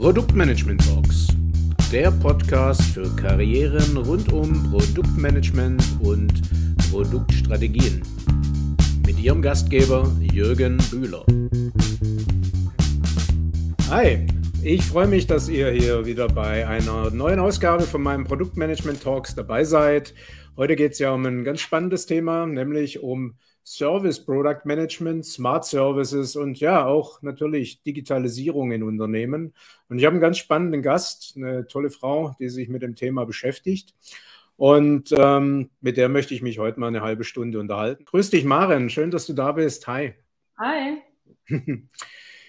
Produktmanagement Talks, der Podcast für Karrieren rund um Produktmanagement und Produktstrategien. Mit Ihrem Gastgeber Jürgen Bühler. Hi, ich freue mich, dass ihr hier wieder bei einer neuen Ausgabe von meinem Produktmanagement Talks dabei seid. Heute geht es ja um ein ganz spannendes Thema, nämlich um Service Product Management, Smart Services und ja, auch natürlich Digitalisierung in Unternehmen. Und ich habe einen ganz spannenden Gast, eine tolle Frau, die sich mit dem Thema beschäftigt. Und ähm, mit der möchte ich mich heute mal eine halbe Stunde unterhalten. Grüß dich, Maren. Schön, dass du da bist. Hi. Hi.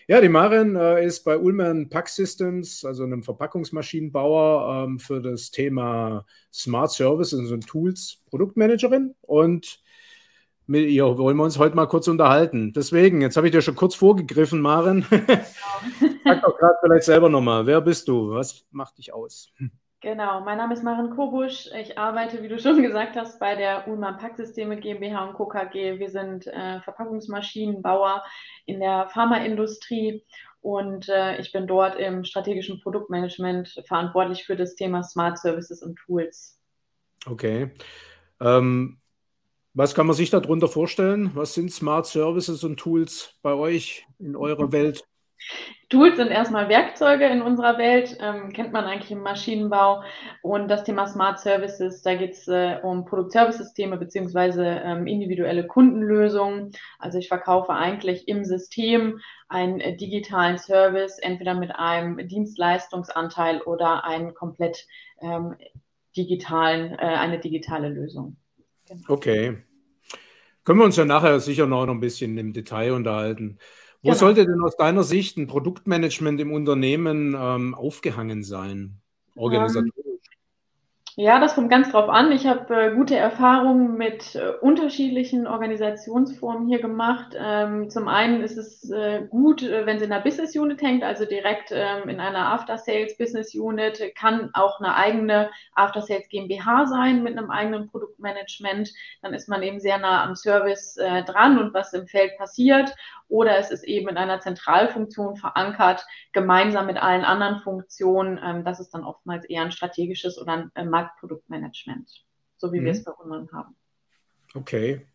Ja, die Maren äh, ist bei Ullmann Pack Systems, also einem Verpackungsmaschinenbauer, ähm, für das Thema Smart Services und Tools Produktmanagerin. Und mit ihr wollen wir uns heute mal kurz unterhalten. Deswegen, jetzt habe ich dir schon kurz vorgegriffen, Maren. Sag doch gerade vielleicht selber nochmal, wer bist du? Was macht dich aus? Genau, mein Name ist Maren Kobusch. Ich arbeite, wie du schon gesagt hast, bei der Ullmann Packsysteme GmbH und Co. KG. Wir sind äh, Verpackungsmaschinenbauer in der Pharmaindustrie und äh, ich bin dort im strategischen Produktmanagement verantwortlich für das Thema Smart Services und Tools. Okay. Ähm, was kann man sich darunter vorstellen? Was sind Smart Services und Tools bei euch in eurer Welt? Tools sind erstmal Werkzeuge in unserer Welt, ähm, kennt man eigentlich im Maschinenbau. Und das Thema Smart Services, da geht es äh, um Produktservice-Systeme beziehungsweise ähm, individuelle Kundenlösungen. Also ich verkaufe eigentlich im System einen äh, digitalen Service, entweder mit einem Dienstleistungsanteil oder einen komplett ähm, digitalen, äh, eine digitale Lösung. Genau. Okay. Können wir uns ja nachher sicher noch ein bisschen im Detail unterhalten. Wo genau. sollte denn aus deiner Sicht ein Produktmanagement im Unternehmen ähm, aufgehangen sein, organisatorisch? Um, ja, das kommt ganz drauf an. Ich habe äh, gute Erfahrungen mit äh, unterschiedlichen Organisationsformen hier gemacht. Ähm, zum einen ist es äh, gut, äh, wenn es in der Business Unit hängt, also direkt ähm, in einer After Sales Business Unit, kann auch eine eigene After Sales GmbH sein mit einem eigenen Produktmanagement. Dann ist man eben sehr nah am Service äh, dran und was im Feld passiert oder es ist eben in einer Zentralfunktion verankert, gemeinsam mit allen anderen Funktionen. Ähm, das ist dann oftmals eher ein strategisches oder ein äh, Marktproduktmanagement, so wie mhm. wir es bei Unmann haben. Okay.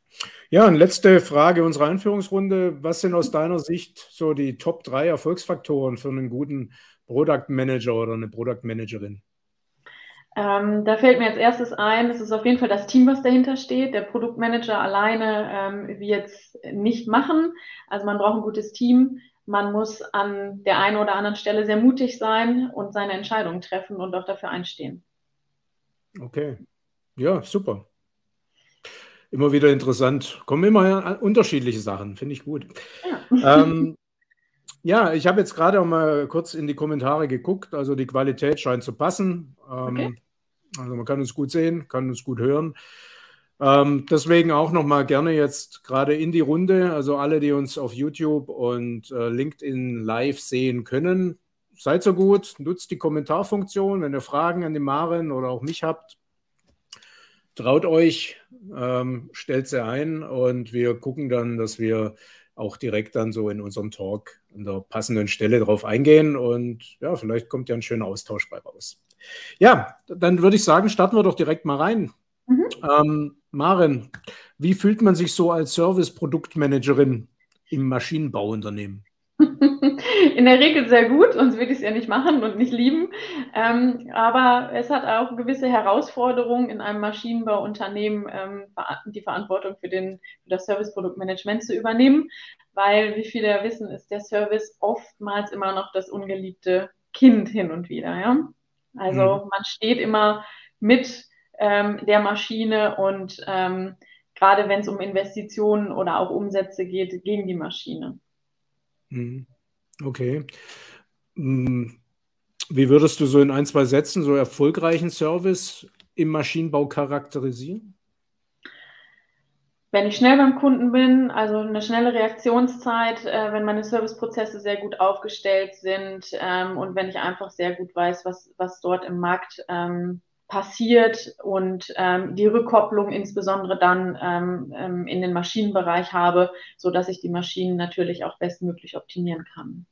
Ja, und letzte Frage unserer Einführungsrunde. Was sind aus deiner Sicht so die Top 3 Erfolgsfaktoren für einen guten Product Manager oder eine Product Managerin? Ähm, da fällt mir als erstes ein, es ist auf jeden Fall das Team, was dahinter steht. Der Produktmanager alleine ähm, wird es nicht machen. Also man braucht ein gutes Team. Man muss an der einen oder anderen Stelle sehr mutig sein und seine Entscheidungen treffen und auch dafür einstehen. Okay, ja, super. Immer wieder interessant. Kommen immer unterschiedliche Sachen, finde ich gut. Ja. ähm, ja, ich habe jetzt gerade auch mal kurz in die Kommentare geguckt. Also die Qualität scheint zu passen. Ähm, okay. Also man kann uns gut sehen, kann uns gut hören. Ähm, deswegen auch nochmal gerne jetzt gerade in die Runde, also alle, die uns auf YouTube und äh, LinkedIn live sehen können, seid so gut, nutzt die Kommentarfunktion, wenn ihr Fragen an die Maren oder auch mich habt, traut euch, ähm, stellt sie ein und wir gucken dann, dass wir auch direkt dann so in unserem Talk an der passenden Stelle drauf eingehen und ja, vielleicht kommt ja ein schöner Austausch bei raus. Ja, dann würde ich sagen, starten wir doch direkt mal rein. Mhm. Ähm, Maren, wie fühlt man sich so als Service-Produktmanagerin im Maschinenbauunternehmen? In der Regel sehr gut, sonst würde ich es ja nicht machen und nicht lieben. Ähm, aber es hat auch gewisse Herausforderungen in einem Maschinenbauunternehmen, ähm, die Verantwortung für, den, für das Serviceproduktmanagement zu übernehmen, weil, wie viele ja wissen, ist der Service oftmals immer noch das ungeliebte Kind hin und wieder. Ja? Also mhm. man steht immer mit ähm, der Maschine und ähm, gerade wenn es um Investitionen oder auch Umsätze geht, gegen die Maschine. Mhm. Okay. Mm, wie würdest du so in ein, zwei Sätzen so erfolgreichen Service im Maschinenbau charakterisieren? Wenn ich schnell beim Kunden bin, also eine schnelle Reaktionszeit, äh, wenn meine Serviceprozesse sehr gut aufgestellt sind ähm, und wenn ich einfach sehr gut weiß, was, was dort im Markt ähm, passiert und ähm, die Rückkopplung insbesondere dann ähm, ähm, in den Maschinenbereich habe, so dass ich die Maschinen natürlich auch bestmöglich optimieren kann.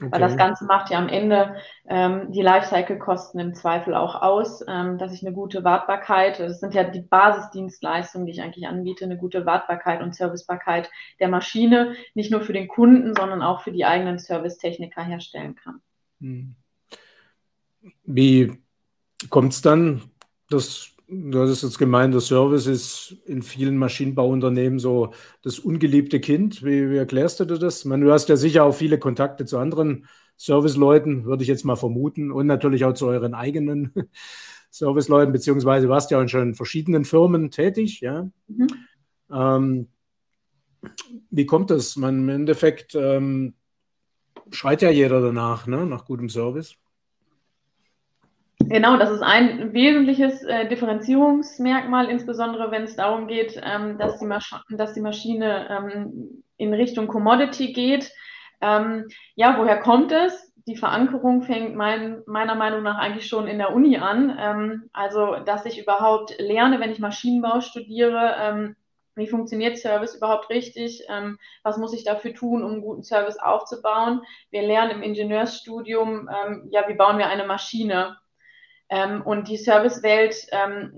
Okay. Weil das Ganze macht ja am Ende ähm, die Lifecycle-Kosten im Zweifel auch aus, ähm, dass ich eine gute Wartbarkeit, das sind ja die Basisdienstleistungen, die ich eigentlich anbiete, eine gute Wartbarkeit und Servicebarkeit der Maschine, nicht nur für den Kunden, sondern auch für die eigenen Servicetechniker herstellen kann. Hm. Wie kommt es dann, dass Du hast jetzt gemeint, der Service ist in vielen Maschinenbauunternehmen so das ungeliebte Kind. Wie, wie erklärst du dir das? meine, du hast ja sicher auch viele Kontakte zu anderen Serviceleuten, würde ich jetzt mal vermuten, und natürlich auch zu euren eigenen Serviceleuten, beziehungsweise du warst ja schon in verschiedenen Firmen tätig. Ja? Mhm. Ähm, wie kommt das? Man, Im Endeffekt ähm, schreit ja jeder danach, ne? nach gutem Service. Genau, das ist ein wesentliches äh, Differenzierungsmerkmal, insbesondere wenn es darum geht, ähm, dass, die dass, die Maschine ähm, in Richtung Commodity geht. Ähm, ja, woher kommt es? Die Verankerung fängt mein, meiner Meinung nach eigentlich schon in der Uni an. Ähm, also, dass ich überhaupt lerne, wenn ich Maschinenbau studiere, ähm, wie funktioniert Service überhaupt richtig? Ähm, was muss ich dafür tun, um einen guten Service aufzubauen? Wir lernen im Ingenieursstudium, ähm, ja, wie bauen wir eine Maschine? Ähm, und die Servicewelt ähm,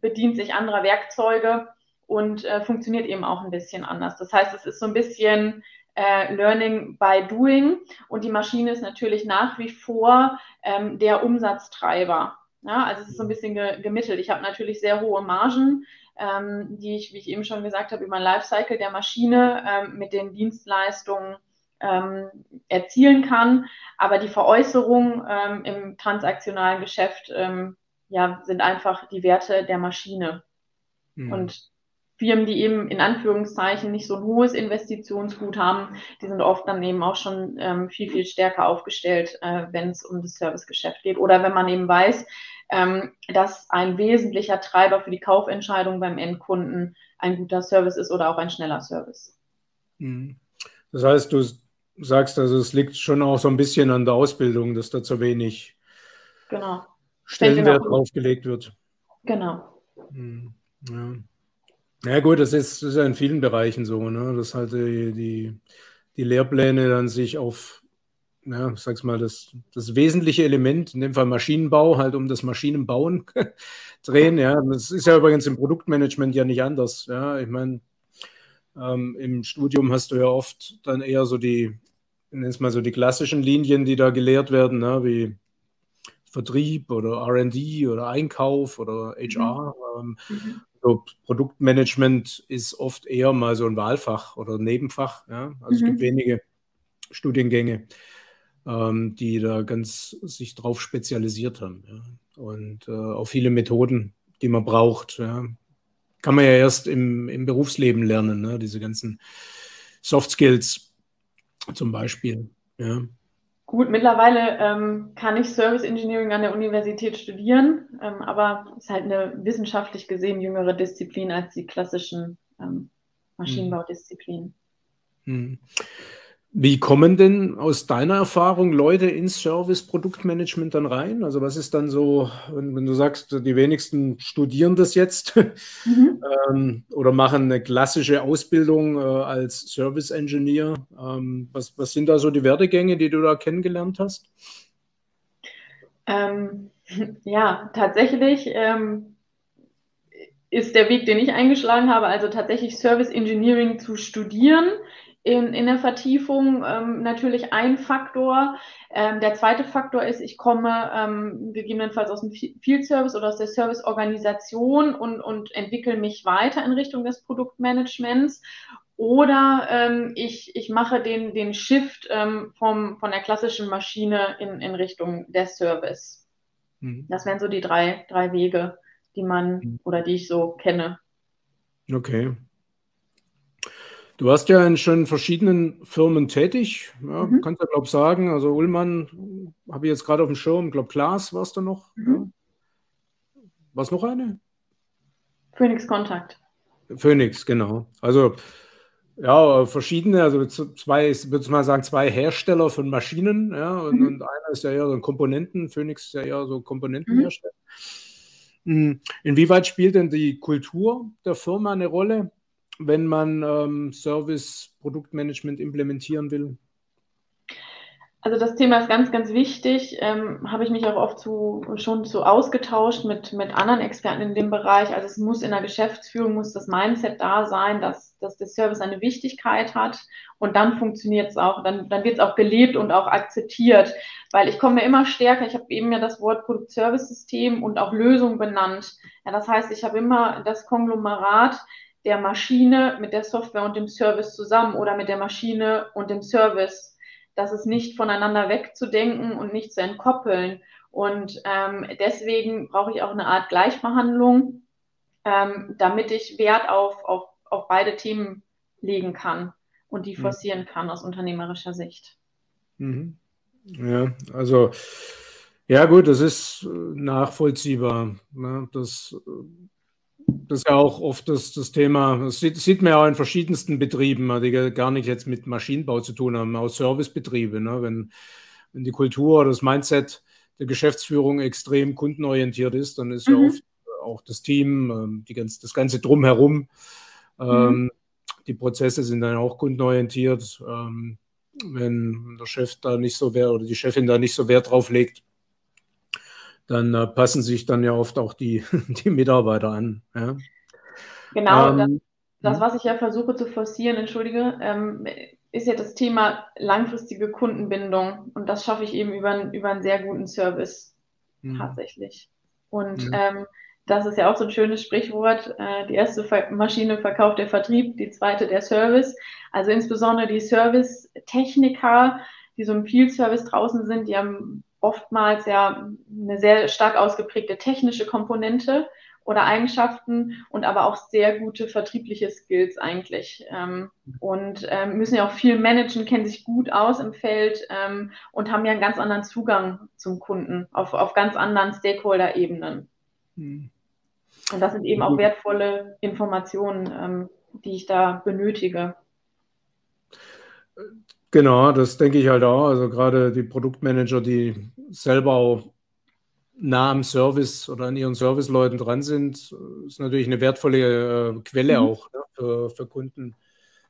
bedient sich anderer Werkzeuge und äh, funktioniert eben auch ein bisschen anders. Das heißt, es ist so ein bisschen äh, Learning by Doing und die Maschine ist natürlich nach wie vor ähm, der Umsatztreiber. Ja, also es ist so ein bisschen ge gemittelt. Ich habe natürlich sehr hohe Margen, ähm, die ich, wie ich eben schon gesagt habe, über den Lifecycle der Maschine ähm, mit den Dienstleistungen ähm, erzielen kann. Aber die Veräußerung ähm, im transaktionalen Geschäft ähm, ja, sind einfach die Werte der Maschine. Mhm. Und Firmen, die eben in Anführungszeichen nicht so ein hohes Investitionsgut haben, die sind oft dann eben auch schon ähm, viel, viel stärker aufgestellt, äh, wenn es um das Servicegeschäft geht. Oder wenn man eben weiß, ähm, dass ein wesentlicher Treiber für die Kaufentscheidung beim Endkunden ein guter Service ist oder auch ein schneller Service. Mhm. Das heißt, du sagst, also es liegt schon auch so ein bisschen an der Ausbildung, dass da zu wenig genau. Stellenwert draufgelegt wird. Genau. Hm, ja. ja gut, das ist, das ist ja in vielen Bereichen so, ne? dass halt die, die, die Lehrpläne dann sich auf, ja, sag's mal, das, das wesentliche Element, in dem Fall Maschinenbau, halt um das Maschinenbauen drehen. Ja, das ist ja übrigens im Produktmanagement ja nicht anders. Ja, ich meine, ähm, Im Studium hast du ja oft dann eher so die, nenn es mal so die klassischen Linien, die da gelehrt werden, ne, wie Vertrieb oder RD oder Einkauf oder HR. Mhm. Ähm, mhm. so Produktmanagement ist oft eher mal so ein Wahlfach oder Nebenfach. Ja? Also mhm. es gibt mhm. wenige Studiengänge, ähm, die da ganz sich drauf spezialisiert haben. Ja? Und äh, auch viele Methoden, die man braucht. Ja? kann man ja erst im, im Berufsleben lernen, ne? diese ganzen Soft Skills zum Beispiel. Ja. Gut, mittlerweile ähm, kann ich Service Engineering an der Universität studieren, ähm, aber es ist halt eine wissenschaftlich gesehen jüngere Disziplin als die klassischen ähm, Maschinenbaudisziplinen. Hm. Wie kommen denn aus deiner Erfahrung Leute ins Service-Produktmanagement dann rein? Also was ist dann so, wenn, wenn du sagst, die wenigsten studieren das jetzt mhm. ähm, oder machen eine klassische Ausbildung äh, als Service-Engineer? Ähm, was, was sind da so die Werdegänge, die du da kennengelernt hast? Ähm, ja, tatsächlich ähm, ist der Weg, den ich eingeschlagen habe, also tatsächlich Service Engineering zu studieren in, in der Vertiefung ähm, natürlich ein Faktor. Ähm, der zweite Faktor ist, ich komme ähm, gegebenenfalls aus dem Field Service oder aus der Serviceorganisation und, und entwickle mich weiter in Richtung des Produktmanagements. Oder ähm, ich, ich mache den, den Shift ähm, vom, von der klassischen Maschine in, in Richtung der Service. Mhm. Das wären so die drei, drei Wege, die man mhm. oder die ich so kenne. Okay. Du warst ja in schon verschiedenen Firmen tätig, ja, mhm. kannst du, glaube ich, sagen. Also Ullmann habe ich jetzt gerade auf dem Schirm, ich glaube, Klaas warst du noch. Mhm. Ja. Was noch eine? Phoenix Contact. Phoenix, genau. Also ja, verschiedene, also zwei, ich würde mal sagen, zwei Hersteller von Maschinen, ja, und, mhm. und einer ist ja eher so ein Komponenten, Phoenix ist ja eher so Komponentenhersteller. Mhm. Inwieweit spielt denn die Kultur der Firma eine Rolle? Wenn man ähm, Service-Produktmanagement implementieren will? Also das Thema ist ganz, ganz wichtig. Ähm, Habe ich mich auch oft zu, schon so ausgetauscht mit, mit anderen Experten in dem Bereich. Also es muss in der Geschäftsführung, muss das Mindset da sein, dass, dass der Service eine Wichtigkeit hat und dann funktioniert es auch, dann, dann wird es auch gelebt und auch akzeptiert. Weil ich komme immer stärker, ich habe eben ja das Wort Produkt-Service-System und auch Lösung benannt. Ja, das heißt, ich habe immer das Konglomerat der Maschine mit der Software und dem Service zusammen oder mit der Maschine und dem Service das ist nicht voneinander wegzudenken und nicht zu entkoppeln. Und ähm, deswegen brauche ich auch eine Art Gleichbehandlung, ähm, damit ich Wert auf, auf, auf beide Themen legen kann und die mhm. forcieren kann aus unternehmerischer Sicht. Mhm. Ja, also ja gut, das ist nachvollziehbar. Ne? Das das ist ja auch oft das, das Thema, das sieht, sieht, man ja auch in verschiedensten Betrieben, die gar nicht jetzt mit Maschinenbau zu tun haben, auch Servicebetriebe. Ne? Wenn, wenn die Kultur oder das Mindset der Geschäftsführung extrem kundenorientiert ist, dann ist mhm. ja oft auch das Team, ähm, die ganz, das Ganze drumherum, ähm, mhm. die Prozesse sind dann auch kundenorientiert. Ähm, wenn der Chef da nicht so Wert oder die Chefin da nicht so Wert drauf legt, dann äh, passen sich dann ja oft auch die, die Mitarbeiter an. Ja. Genau, ähm, das, das, hm? was ich ja versuche zu forcieren, entschuldige, ähm, ist ja das Thema langfristige Kundenbindung. Und das schaffe ich eben über, über einen sehr guten Service mhm. tatsächlich. Und ähm, das ist ja auch so ein schönes Sprichwort. Äh, die erste Maschine verkauft der Vertrieb, die zweite der Service. Also insbesondere die Service-Techniker, die so im Field-Service draußen sind, die haben oftmals ja eine sehr stark ausgeprägte technische Komponente oder Eigenschaften und aber auch sehr gute vertriebliche Skills eigentlich. Ähm, und ähm, müssen ja auch viel managen, kennen sich gut aus im Feld ähm, und haben ja einen ganz anderen Zugang zum Kunden auf, auf ganz anderen Stakeholder-Ebenen. Hm. Und das sind eben auch wertvolle Informationen, die ich da benötige. Genau, das denke ich halt auch. Also gerade die Produktmanager, die selber auch nah am Service oder an ihren Serviceleuten dran sind, ist natürlich eine wertvolle äh, Quelle mhm. auch ne, für, für Kunden,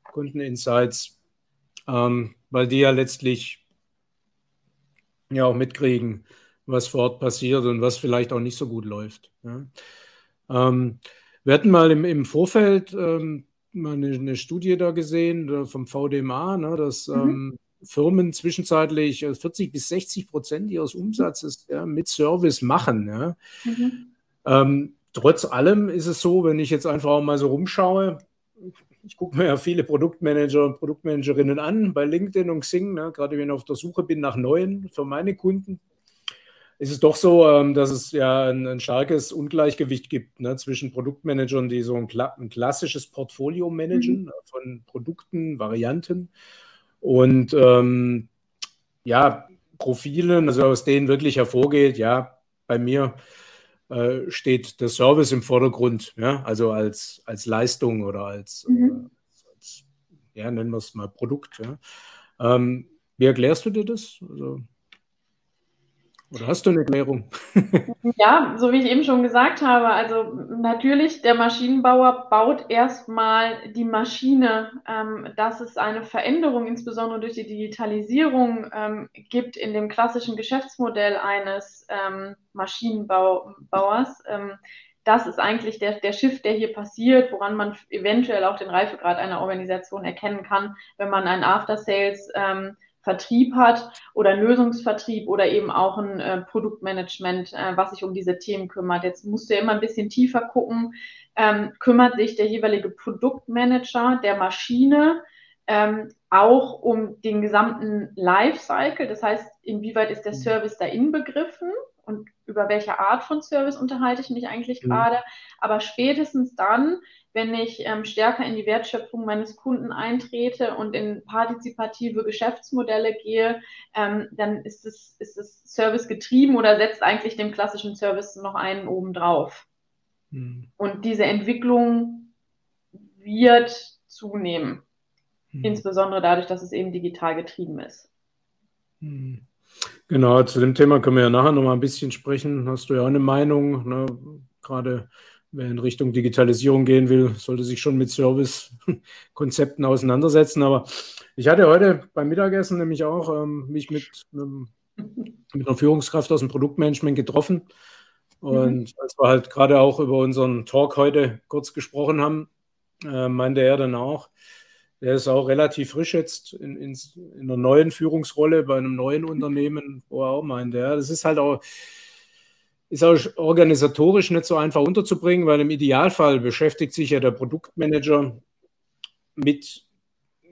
Kundeninsights, ähm, weil die ja letztlich ja auch mitkriegen, was vor Ort passiert und was vielleicht auch nicht so gut läuft. Ja. Ähm, wir hatten mal im, im Vorfeld ähm, mal eine, eine, Studie da gesehen vom VDMA, ne, dass mhm. ähm, Firmen zwischenzeitlich 40 äh, bis 60 Prozent ihres Umsatzes ja, mit Service machen. Ja. Mhm. Ähm, trotz allem ist es so, wenn ich jetzt einfach mal so rumschaue, ich gucke mir ja viele Produktmanager und Produktmanagerinnen an bei LinkedIn und Xing, ne, gerade wenn ich auf der Suche bin nach neuen für meine Kunden ist es doch so, ähm, dass es ja ein, ein starkes Ungleichgewicht gibt ne, zwischen Produktmanagern, die so ein, ein klassisches Portfolio managen mhm. Äh, von Produkten, Varianten und ähm, ja, Profilen, also aus denen wirklich hervorgeht, ja, bei mir äh, steht der Service im Vordergrund, ja, also als, als Leistung oder als, mhm. äh, als ja, nennen wir es mal Produkt. Ja. Ähm, wie erklärst du dir das? Also, oder hast du eine Erklärung? ja, so wie ich eben schon gesagt habe, also natürlich, der Maschinenbauer baut erstmal die Maschine, ähm, dass es eine Veränderung, insbesondere durch die Digitalisierung, ähm, gibt in dem klassischen Geschäftsmodell eines ähm, Maschinenbauers. Ähm, das ist eigentlich der, der Shift, der hier passiert, woran man eventuell auch den Reifegrad einer Organisation erkennen kann, wenn man ein After-Sales ähm, Vertrieb hat oder Lösungsvertrieb oder eben auch ein äh, Produktmanagement, äh, was sich um diese Themen kümmert. Jetzt musst du ja immer ein bisschen tiefer gucken, ähm, kümmert sich der jeweilige Produktmanager der Maschine ähm, auch um den gesamten Lifecycle, das heißt, inwieweit ist der mhm. Service da inbegriffen und über welche Art von Service unterhalte ich mich eigentlich mhm. gerade, aber spätestens dann, wenn ich ähm, stärker in die Wertschöpfung meines Kunden eintrete und in partizipative Geschäftsmodelle gehe, ähm, dann ist es, ist es Service getrieben oder setzt eigentlich dem klassischen Service noch einen oben drauf. Hm. Und diese Entwicklung wird zunehmen, hm. insbesondere dadurch, dass es eben digital getrieben ist. Hm. Genau, zu dem Thema können wir ja nachher noch mal ein bisschen sprechen. Hast du ja auch eine Meinung, ne? gerade wer in Richtung Digitalisierung gehen will, sollte sich schon mit Service-Konzepten auseinandersetzen. Aber ich hatte heute beim Mittagessen nämlich auch ähm, mich mit, ähm, mit einer Führungskraft aus dem Produktmanagement getroffen. Und mhm. als wir halt gerade auch über unseren Talk heute kurz gesprochen haben, äh, meinte er dann auch, er ist auch relativ frisch jetzt in, in, in, einer neuen Führungsrolle bei einem neuen Unternehmen, wo er auch meinte, ja, das ist halt auch, ist auch organisatorisch nicht so einfach unterzubringen, weil im Idealfall beschäftigt sich ja der Produktmanager mit,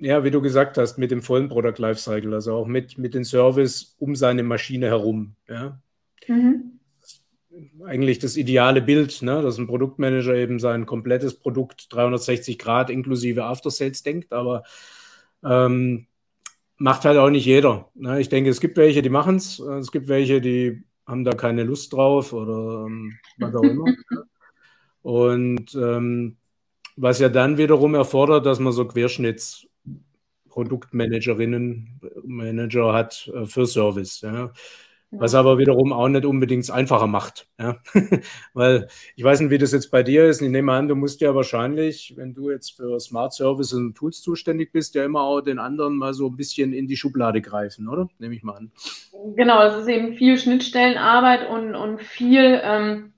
ja, wie du gesagt hast, mit dem vollen Product Lifecycle, also auch mit, mit dem Service um seine Maschine herum. Ja. Mhm. Eigentlich das ideale Bild, ne, dass ein Produktmanager eben sein komplettes Produkt 360 Grad inklusive After Sales denkt, aber ähm, macht halt auch nicht jeder. Ne? Ich denke, es gibt welche, die machen es, es gibt welche, die haben da keine Lust drauf oder ähm, was auch immer. Und ähm, was ja dann wiederum erfordert, dass man so Querschnittsproduktmanagerinnen, Manager hat äh, für Service. Ja. Was aber wiederum auch nicht unbedingt einfacher macht. Ja? Weil ich weiß nicht, wie das jetzt bei dir ist. Ich nehme an, du musst ja wahrscheinlich, wenn du jetzt für Smart Services und Tools zuständig bist, ja immer auch den anderen mal so ein bisschen in die Schublade greifen, oder? Nehme ich mal an. Genau, es ist eben viel Schnittstellenarbeit und, und viel ähm,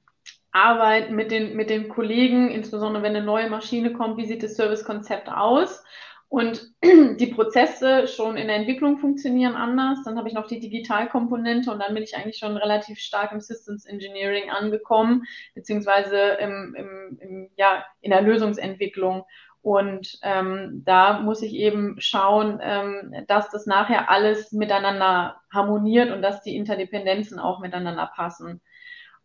Arbeit mit den, mit den Kollegen, insbesondere wenn eine neue Maschine kommt, wie sieht das Servicekonzept aus? Und die Prozesse schon in der Entwicklung funktionieren anders. Dann habe ich noch die Digitalkomponente und dann bin ich eigentlich schon relativ stark im Systems Engineering angekommen, beziehungsweise im, im, im, ja, in der Lösungsentwicklung. Und ähm, da muss ich eben schauen, ähm, dass das nachher alles miteinander harmoniert und dass die Interdependenzen auch miteinander passen.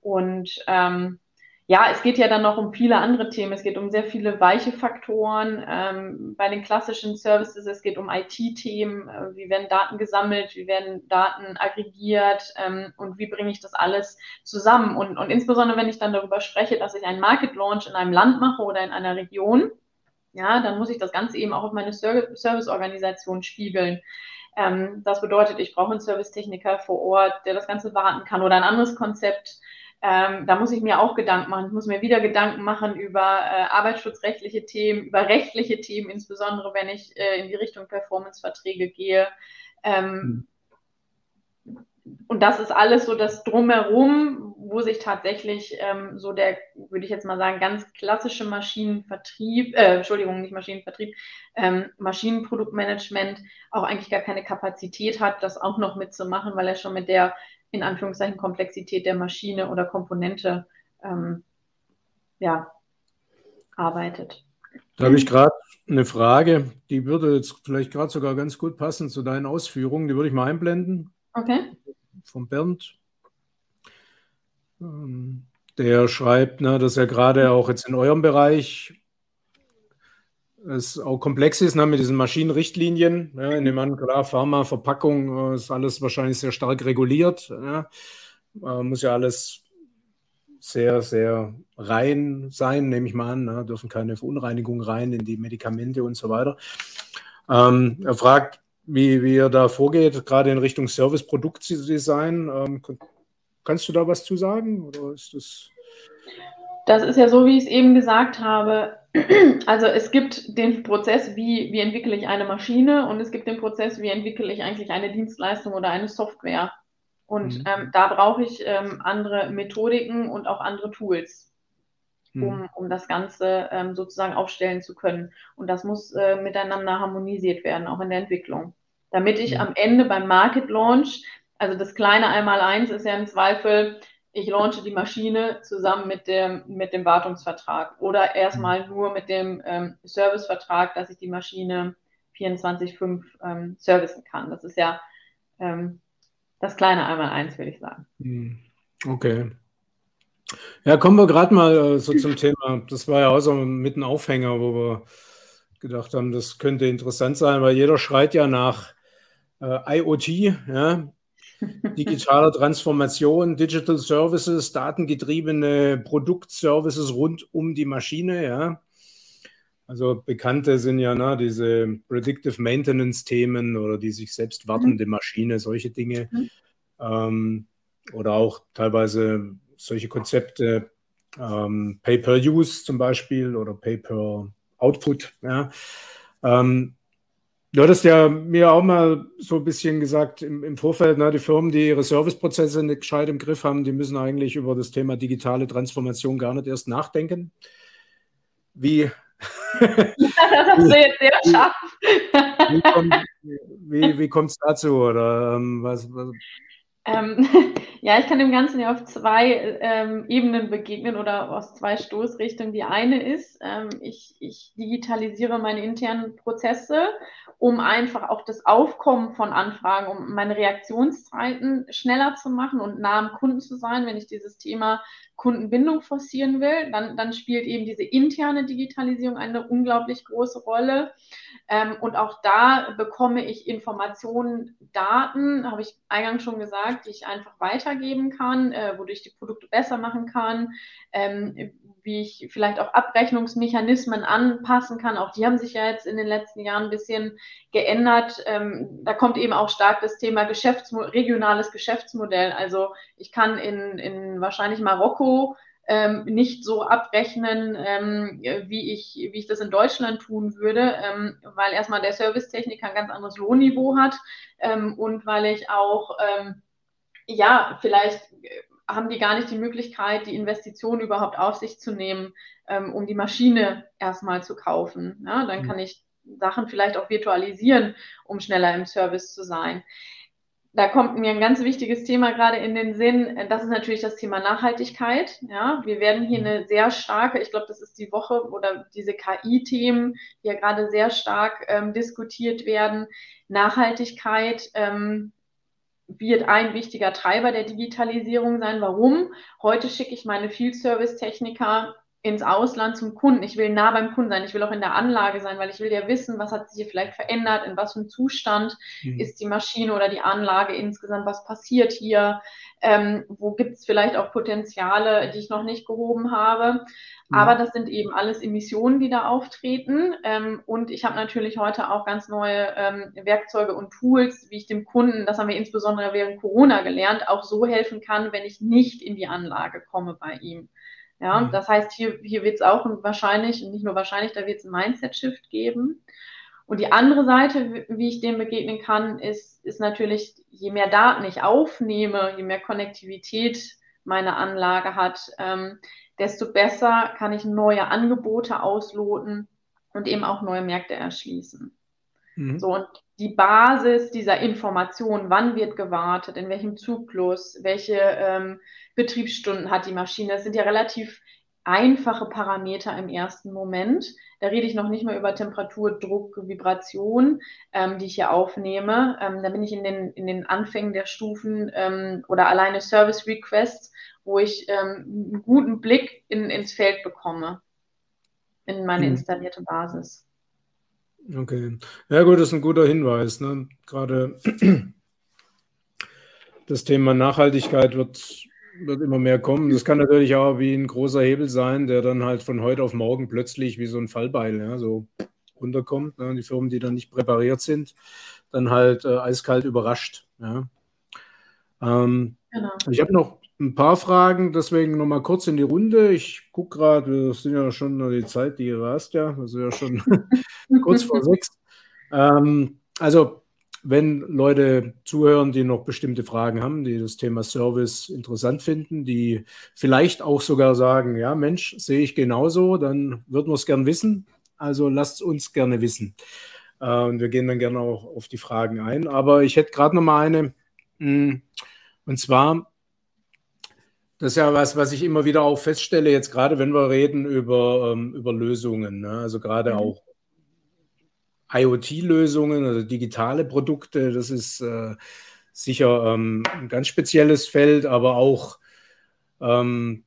Und ähm, ja, es geht ja dann noch um viele andere Themen. Es geht um sehr viele weiche Faktoren. Ähm, bei den klassischen Services, es geht um IT-Themen. Äh, wie werden Daten gesammelt? Wie werden Daten aggregiert? Ähm, und wie bringe ich das alles zusammen? Und, und insbesondere, wenn ich dann darüber spreche, dass ich einen Market Launch in einem Land mache oder in einer Region, ja, dann muss ich das Ganze eben auch auf meine Serviceorganisation spiegeln. Ähm, das bedeutet, ich brauche einen Servicetechniker vor Ort, der das Ganze warten kann oder ein anderes Konzept ähm, da muss ich mir auch Gedanken machen. Ich muss mir wieder Gedanken machen über äh, arbeitsschutzrechtliche Themen, über rechtliche Themen, insbesondere wenn ich äh, in die Richtung Performance-Verträge gehe. Ähm, mhm. Und das ist alles so das Drumherum, wo sich tatsächlich ähm, so der, würde ich jetzt mal sagen, ganz klassische Maschinenvertrieb, äh, Entschuldigung, nicht Maschinenvertrieb, ähm, Maschinenproduktmanagement auch eigentlich gar keine Kapazität hat, das auch noch mitzumachen, weil er schon mit der in Anführungszeichen Komplexität der Maschine oder Komponente ähm, ja, arbeitet. Da habe ich gerade eine Frage, die würde jetzt vielleicht gerade sogar ganz gut passen zu deinen Ausführungen. Die würde ich mal einblenden. Okay. Von Bernd. Ähm, der schreibt, ne, dass er gerade auch jetzt in eurem Bereich es auch komplex ist ne, mit diesen Maschinenrichtlinien. Ja, in dem An, klar, Pharma, Verpackung äh, ist alles wahrscheinlich sehr stark reguliert. Ja. Äh, muss ja alles sehr, sehr rein sein, nehme ich mal an. Ne, dürfen keine Verunreinigungen rein in die Medikamente und so weiter. Ähm, er fragt, wie, wie er da vorgeht, gerade in Richtung Service-Produktdesign. Ähm, kannst du da was zu sagen? Oder ist das. Das ist ja so, wie ich es eben gesagt habe. Also es gibt den Prozess, wie, wie entwickle ich eine Maschine und es gibt den Prozess, wie entwickle ich eigentlich eine Dienstleistung oder eine Software. Und mhm. ähm, da brauche ich ähm, andere Methodiken und auch andere Tools, um, mhm. um das Ganze ähm, sozusagen aufstellen zu können. Und das muss äh, miteinander harmonisiert werden, auch in der Entwicklung. Damit ich mhm. am Ende beim Market Launch, also das kleine Einmaleins ist ja im Zweifel, ich launche die Maschine zusammen mit dem, mit dem Wartungsvertrag oder erstmal mhm. nur mit dem ähm, Servicevertrag, dass ich die Maschine 24-5 ähm, servicen kann. Das ist ja ähm, das kleine Einmal-Eins, würde ich sagen. Mhm. Okay. Ja, kommen wir gerade mal äh, so zum Thema. Das war ja auch so mit einem Aufhänger, wo wir gedacht haben, das könnte interessant sein, weil jeder schreit ja nach äh, IoT, ja, digitale Transformation, Digital Services, datengetriebene Produktservices rund um die Maschine, ja. Also bekannte sind ja ne, diese Predictive Maintenance-Themen oder die sich selbst wartende mhm. Maschine, solche Dinge. Mhm. Ähm, oder auch teilweise solche Konzepte, ähm, Pay-per-Use zum Beispiel oder Pay-per-Output. Ja. Ähm, Du hattest ja mir auch mal so ein bisschen gesagt im, im Vorfeld, ne, die Firmen, die ihre Serviceprozesse nicht gescheit im Griff haben, die müssen eigentlich über das Thema digitale Transformation gar nicht erst nachdenken. Wie, das sehr scharf. Wie, kommt es dazu? Oder ähm, was, was, ähm, ja, ich kann dem Ganzen ja auf zwei ähm, Ebenen begegnen oder aus zwei Stoßrichtungen. Die eine ist, ähm, ich, ich digitalisiere meine internen Prozesse, um einfach auch das Aufkommen von Anfragen, um meine Reaktionszeiten schneller zu machen und nah am Kunden zu sein, wenn ich dieses Thema Kundenbindung forcieren will. Dann, dann spielt eben diese interne Digitalisierung eine unglaublich große Rolle. Ähm, und auch da bekomme ich Informationen, Daten, habe ich eingangs schon gesagt, die ich einfach weitergeben kann, äh, wodurch ich die Produkte besser machen kann, ähm, wie ich vielleicht auch Abrechnungsmechanismen anpassen kann. Auch die haben sich ja jetzt in den letzten Jahren ein bisschen geändert. Ähm, da kommt eben auch stark das Thema Geschäftsmo regionales Geschäftsmodell. Also ich kann in, in wahrscheinlich Marokko ähm, nicht so abrechnen, ähm, wie, ich, wie ich das in Deutschland tun würde, ähm, weil erstmal der Servicetechniker ein ganz anderes Lohnniveau hat ähm, und weil ich auch, ähm, ja, vielleicht haben die gar nicht die Möglichkeit, die Investition überhaupt auf sich zu nehmen, ähm, um die Maschine erstmal zu kaufen. Ja, dann mhm. kann ich Sachen vielleicht auch virtualisieren, um schneller im Service zu sein da kommt mir ein ganz wichtiges Thema gerade in den Sinn. Das ist natürlich das Thema Nachhaltigkeit. Ja, wir werden hier eine sehr starke, ich glaube, das ist die Woche oder diese KI-Themen, die ja gerade sehr stark ähm, diskutiert werden. Nachhaltigkeit ähm, wird ein wichtiger Treiber der Digitalisierung sein. Warum? Heute schicke ich meine Field Service Techniker ins Ausland zum Kunden. Ich will nah beim Kunden sein. Ich will auch in der Anlage sein, weil ich will ja wissen, was hat sich hier vielleicht verändert, in was für einem Zustand mhm. ist die Maschine oder die Anlage insgesamt, was passiert hier, ähm, wo gibt es vielleicht auch Potenziale, die ich noch nicht gehoben habe. Mhm. Aber das sind eben alles Emissionen, die da auftreten. Ähm, und ich habe natürlich heute auch ganz neue ähm, Werkzeuge und Tools, wie ich dem Kunden, das haben wir insbesondere während Corona gelernt, auch so helfen kann, wenn ich nicht in die Anlage komme bei ihm. Ja, mhm. das heißt, hier, hier wird es auch wahrscheinlich, und nicht nur wahrscheinlich, da wird es ein Mindset-Shift geben. Und die andere Seite, wie ich dem begegnen kann, ist, ist natürlich, je mehr Daten ich aufnehme, je mehr Konnektivität meine Anlage hat, ähm, desto besser kann ich neue Angebote ausloten und eben auch neue Märkte erschließen. Mhm. So, und die Basis dieser Information, wann wird gewartet, in welchem Zyklus, welche ähm, Betriebsstunden hat die Maschine, das sind ja relativ einfache Parameter im ersten Moment. Da rede ich noch nicht mal über Temperatur, Druck, Vibration, ähm, die ich hier aufnehme. Ähm, da bin ich in den, in den Anfängen der Stufen ähm, oder alleine Service Requests, wo ich ähm, einen guten Blick in, ins Feld bekomme, in meine hm. installierte Basis. Okay. Ja, gut, das ist ein guter Hinweis. Ne? Gerade das Thema Nachhaltigkeit wird, wird immer mehr kommen. Das kann natürlich auch wie ein großer Hebel sein, der dann halt von heute auf morgen plötzlich wie so ein Fallbeil ja, so runterkommt. Ne? Die Firmen, die dann nicht präpariert sind, dann halt äh, eiskalt überrascht. Ja? Ähm, genau. Ich habe noch ein paar Fragen, deswegen nochmal kurz in die Runde. Ich gucke gerade, wir sind ja schon die Zeit, die rast ja, also ja schon kurz vor sechs. Ähm, also, wenn Leute zuhören, die noch bestimmte Fragen haben, die das Thema Service interessant finden, die vielleicht auch sogar sagen, ja, Mensch, sehe ich genauso, dann würden wir es gern wissen. Also lasst uns gerne wissen. Äh, und wir gehen dann gerne auch auf die Fragen ein. Aber ich hätte gerade noch mal eine. Hm, und zwar, das ist ja was, was ich immer wieder auch feststelle, jetzt gerade wenn wir reden über, ähm, über Lösungen, ne? also gerade mhm. auch IoT-Lösungen, also digitale Produkte, das ist äh, sicher ähm, ein ganz spezielles Feld, aber auch, ähm,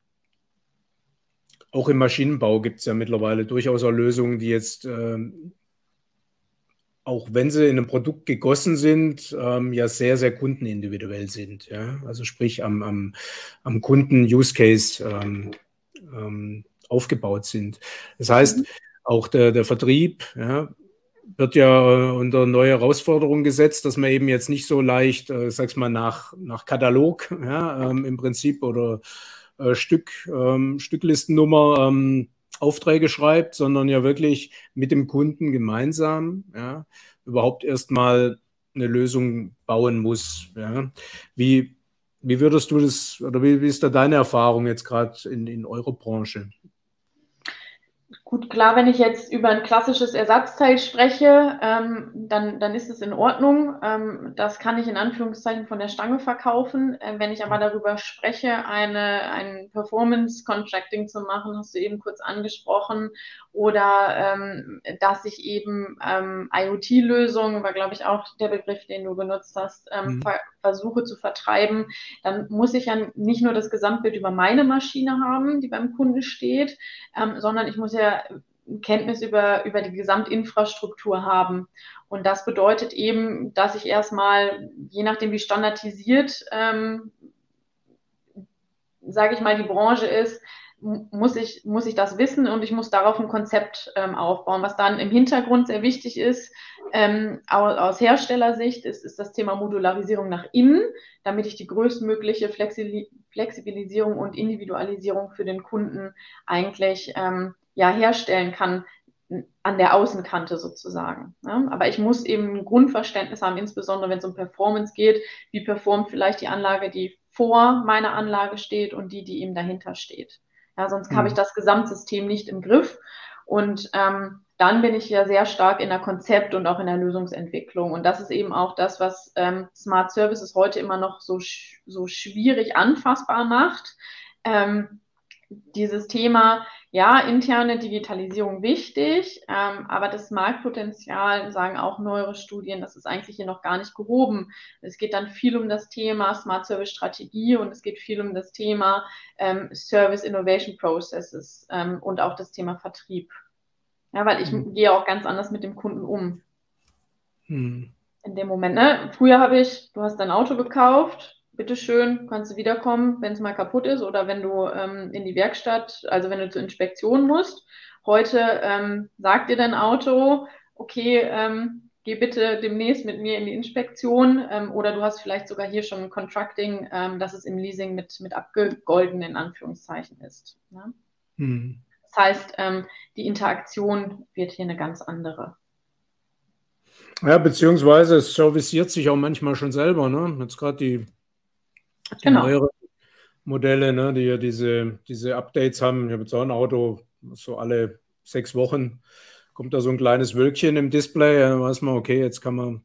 auch im Maschinenbau gibt es ja mittlerweile durchaus auch Lösungen, die jetzt ähm, auch wenn sie in einem Produkt gegossen sind, ähm, ja sehr, sehr kundenindividuell sind. Ja? Also sprich am, am, am Kunden-Use-Case ähm, ähm, aufgebaut sind. Das heißt, mhm. auch der, der Vertrieb ja, wird ja äh, unter neue Herausforderungen gesetzt, dass man eben jetzt nicht so leicht, äh, sag's mal, nach, nach Katalog ja, ähm, im Prinzip oder äh, Stück, ähm, Stücklistennummer ähm, Aufträge schreibt, sondern ja wirklich mit dem Kunden gemeinsam ja, überhaupt erstmal eine Lösung bauen muss. Ja. Wie, wie würdest du das, oder wie, wie ist da deine Erfahrung jetzt gerade in, in eurer Branche? Gut, klar, wenn ich jetzt über ein klassisches Ersatzteil spreche, ähm, dann, dann ist es in Ordnung. Ähm, das kann ich in Anführungszeichen von der Stange verkaufen. Äh, wenn ich aber darüber spreche, eine, ein Performance-Contracting zu machen, hast du eben kurz angesprochen, oder ähm, dass ich eben ähm, IoT-Lösungen, war glaube ich auch der Begriff, den du benutzt hast, ähm, mhm. ver versuche zu vertreiben, dann muss ich ja nicht nur das Gesamtbild über meine Maschine haben, die beim Kunden steht, ähm, sondern ich muss ja Kenntnis über, über die Gesamtinfrastruktur haben. Und das bedeutet eben, dass ich erstmal, je nachdem wie standardisiert, ähm, sage ich mal, die Branche ist, muss ich, muss ich das wissen und ich muss darauf ein Konzept ähm, aufbauen. Was dann im Hintergrund sehr wichtig ist, ähm, aus, aus Herstellersicht, ist, ist das Thema Modularisierung nach innen, damit ich die größtmögliche Flexibilisierung und Individualisierung für den Kunden eigentlich ähm, ja, herstellen kann an der Außenkante sozusagen. Ja? Aber ich muss eben ein Grundverständnis haben, insbesondere wenn es um Performance geht, wie performt vielleicht die Anlage, die vor meiner Anlage steht und die, die eben dahinter steht. Ja, sonst mhm. habe ich das Gesamtsystem nicht im Griff. Und ähm, dann bin ich ja sehr stark in der Konzept- und auch in der Lösungsentwicklung. Und das ist eben auch das, was ähm, Smart Services heute immer noch so, so schwierig anfassbar macht. Ähm, dieses Thema, ja, interne Digitalisierung wichtig, ähm, aber das Marktpotenzial, sagen auch neuere Studien, das ist eigentlich hier noch gar nicht gehoben. Es geht dann viel um das Thema Smart Service Strategie und es geht viel um das Thema ähm, Service Innovation Processes ähm, und auch das Thema Vertrieb. Ja, weil ich mhm. gehe auch ganz anders mit dem Kunden um. Mhm. In dem Moment, ne? Früher habe ich, du hast dein Auto gekauft, bitteschön, kannst du wiederkommen, wenn es mal kaputt ist oder wenn du ähm, in die Werkstatt, also wenn du zur Inspektion musst. Heute ähm, sagt dir dein Auto, okay, ähm, geh bitte demnächst mit mir in die Inspektion ähm, oder du hast vielleicht sogar hier schon ein Contracting, ähm, dass es im Leasing mit, mit abgegolten in Anführungszeichen ist. Ne? Hm. Das heißt, ähm, die Interaktion wird hier eine ganz andere. Ja, beziehungsweise es serviciert sich auch manchmal schon selber. Ne? Jetzt gerade die die genau. neueren Modelle, ne, die ja diese, diese Updates haben. Ich habe jetzt auch ein Auto, so alle sechs Wochen kommt da so ein kleines Wölkchen im Display. Dann weiß man, okay, jetzt kann man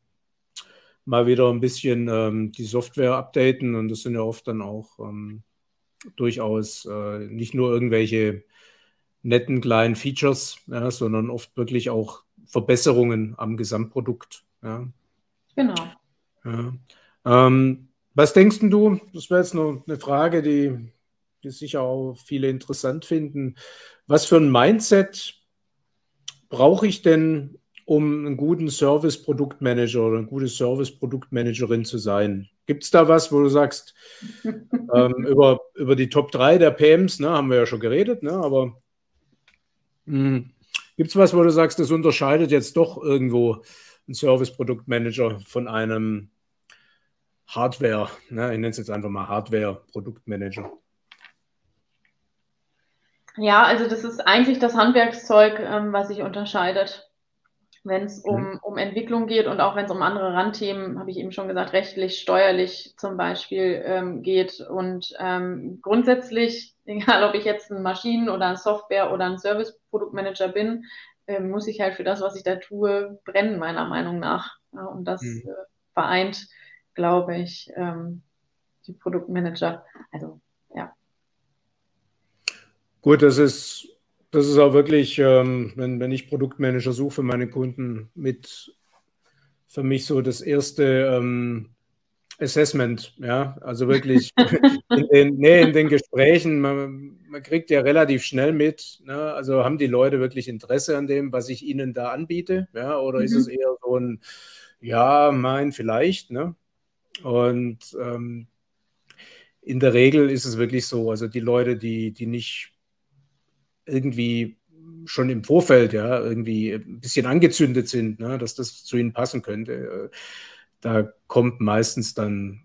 mal wieder ein bisschen ähm, die Software updaten. Und das sind ja oft dann auch ähm, durchaus äh, nicht nur irgendwelche netten kleinen Features, ja, sondern oft wirklich auch Verbesserungen am Gesamtprodukt. Ja. Genau. Ja. Ähm, was denkst du? Das wäre jetzt noch eine Frage, die, die sicher auch viele interessant finden. Was für ein Mindset brauche ich denn, um einen guten Service-Produktmanager oder eine gute Service-Produktmanagerin zu sein? Gibt es da was, wo du sagst, ähm, über, über die Top 3 der PMs, ne, haben wir ja schon geredet, ne, aber hm, gibt es was, wo du sagst, das unterscheidet jetzt doch irgendwo ein Service-Produktmanager von einem Hardware, ne, ich nenne es jetzt einfach mal Hardware-Produktmanager. Ja, also das ist eigentlich das Handwerkszeug, ähm, was sich unterscheidet. Wenn es um, mhm. um Entwicklung geht und auch wenn es um andere Randthemen, habe ich eben schon gesagt, rechtlich, steuerlich zum Beispiel ähm, geht. Und ähm, grundsätzlich, egal ob ich jetzt ein Maschinen- oder ein Software- oder ein Service-Produktmanager bin, äh, muss ich halt für das, was ich da tue, brennen, meiner Meinung nach. Ja, und das mhm. äh, vereint glaube ich, ähm, die Produktmanager. Also, ja. Gut, das ist, das ist auch wirklich, ähm, wenn, wenn ich Produktmanager suche für meine Kunden, mit für mich so das erste ähm, Assessment, ja, also wirklich in den, nee, in den Gesprächen, man, man, kriegt ja relativ schnell mit, ne? also haben die Leute wirklich Interesse an dem, was ich ihnen da anbiete, ja, oder mhm. ist es eher so ein, ja, mein, vielleicht, ne? Und ähm, in der Regel ist es wirklich so, also die Leute, die, die nicht irgendwie schon im Vorfeld ja irgendwie ein bisschen angezündet sind, ne, dass das zu ihnen passen könnte, äh, da kommt meistens dann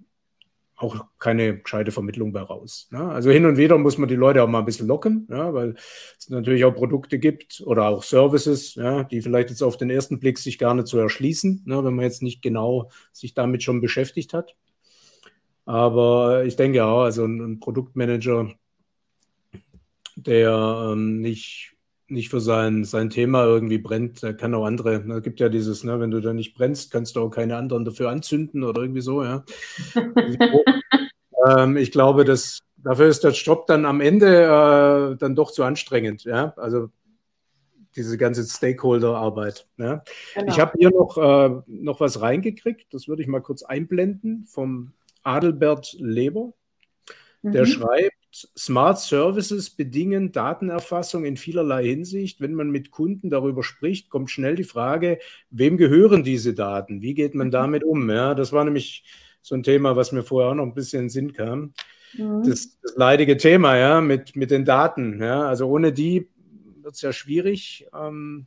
auch keine gescheite Vermittlung bei raus. Ne? Also hin und wieder muss man die Leute auch mal ein bisschen locken, ja, weil es natürlich auch Produkte gibt oder auch Services, ja, die vielleicht jetzt auf den ersten Blick sich gar nicht so erschließen, ne, wenn man jetzt nicht genau sich damit schon beschäftigt hat. Aber ich denke auch, also ein, ein Produktmanager, der ähm, nicht, nicht für sein, sein Thema irgendwie brennt, der kann auch andere. Ne, es gibt ja dieses, ne, wenn du da nicht brennst, kannst du auch keine anderen dafür anzünden oder irgendwie so, ja. ähm, ich glaube, dass dafür ist der Job dann am Ende äh, dann doch zu anstrengend, ja. Also diese ganze Stakeholder-Arbeit. Ja. Genau. Ich habe hier noch, äh, noch was reingekriegt, das würde ich mal kurz einblenden vom Adelbert Leber. Der mhm. schreibt, Smart Services bedingen Datenerfassung in vielerlei Hinsicht. Wenn man mit Kunden darüber spricht, kommt schnell die Frage, wem gehören diese Daten? Wie geht man mhm. damit um? Ja, das war nämlich so ein Thema, was mir vorher auch noch ein bisschen in den Sinn kam. Mhm. Das, das, leidige Thema, ja, mit, mit den Daten. Ja, also ohne die wird es ja schwierig. Ähm,